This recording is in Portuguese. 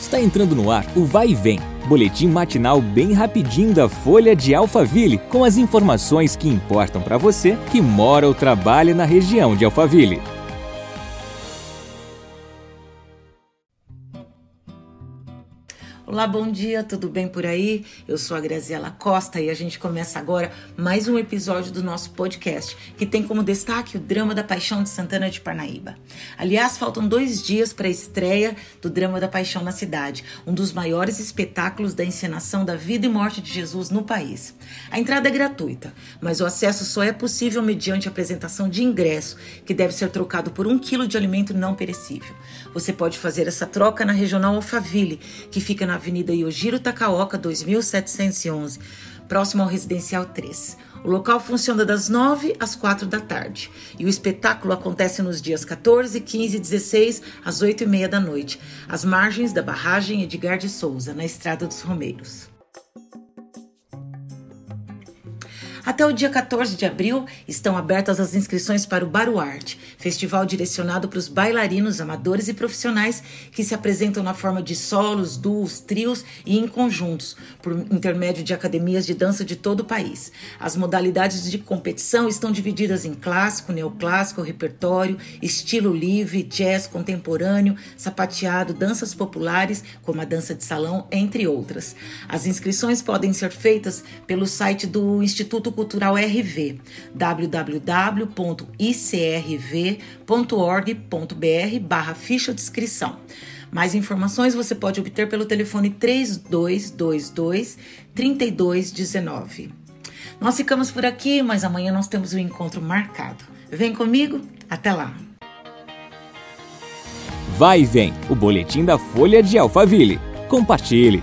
Está entrando no ar o Vai e Vem, boletim matinal bem rapidinho da Folha de Alphaville, com as informações que importam para você que mora ou trabalha na região de Alphaville. Olá, bom dia, tudo bem por aí? Eu sou a Graziela Costa e a gente começa agora mais um episódio do nosso podcast, que tem como destaque o drama da Paixão de Santana de Parnaíba. Aliás, faltam dois dias para a estreia do drama da Paixão na cidade, um dos maiores espetáculos da encenação da vida e morte de Jesus no país. A entrada é gratuita, mas o acesso só é possível mediante apresentação de ingresso, que deve ser trocado por um quilo de alimento não perecível. Você pode fazer essa troca na Regional Alphaville, que fica na Avenida Yojiro Takaoka, 2711, próximo ao Residencial 3. O local funciona das 9 às 4 da tarde e o espetáculo acontece nos dias 14, 15 e 16 às 8 e meia da noite, às margens da barragem Edgar de Souza, na Estrada dos Romeiros. Até o dia 14 de abril estão abertas as inscrições para o Baruarte, festival direcionado para os bailarinos amadores e profissionais que se apresentam na forma de solos, duos, trios e em conjuntos, por intermédio de academias de dança de todo o país. As modalidades de competição estão divididas em clássico, neoclássico, repertório, estilo livre, jazz contemporâneo, sapateado, danças populares, como a dança de salão, entre outras. As inscrições podem ser feitas pelo site do Instituto Cultural RV, www.icrv.org.br barra ficha de inscrição. Mais informações você pode obter pelo telefone 3222 3219. Nós ficamos por aqui, mas amanhã nós temos um encontro marcado. Vem comigo, até lá. Vai e vem, o boletim da Folha de Alphaville. Compartilhe.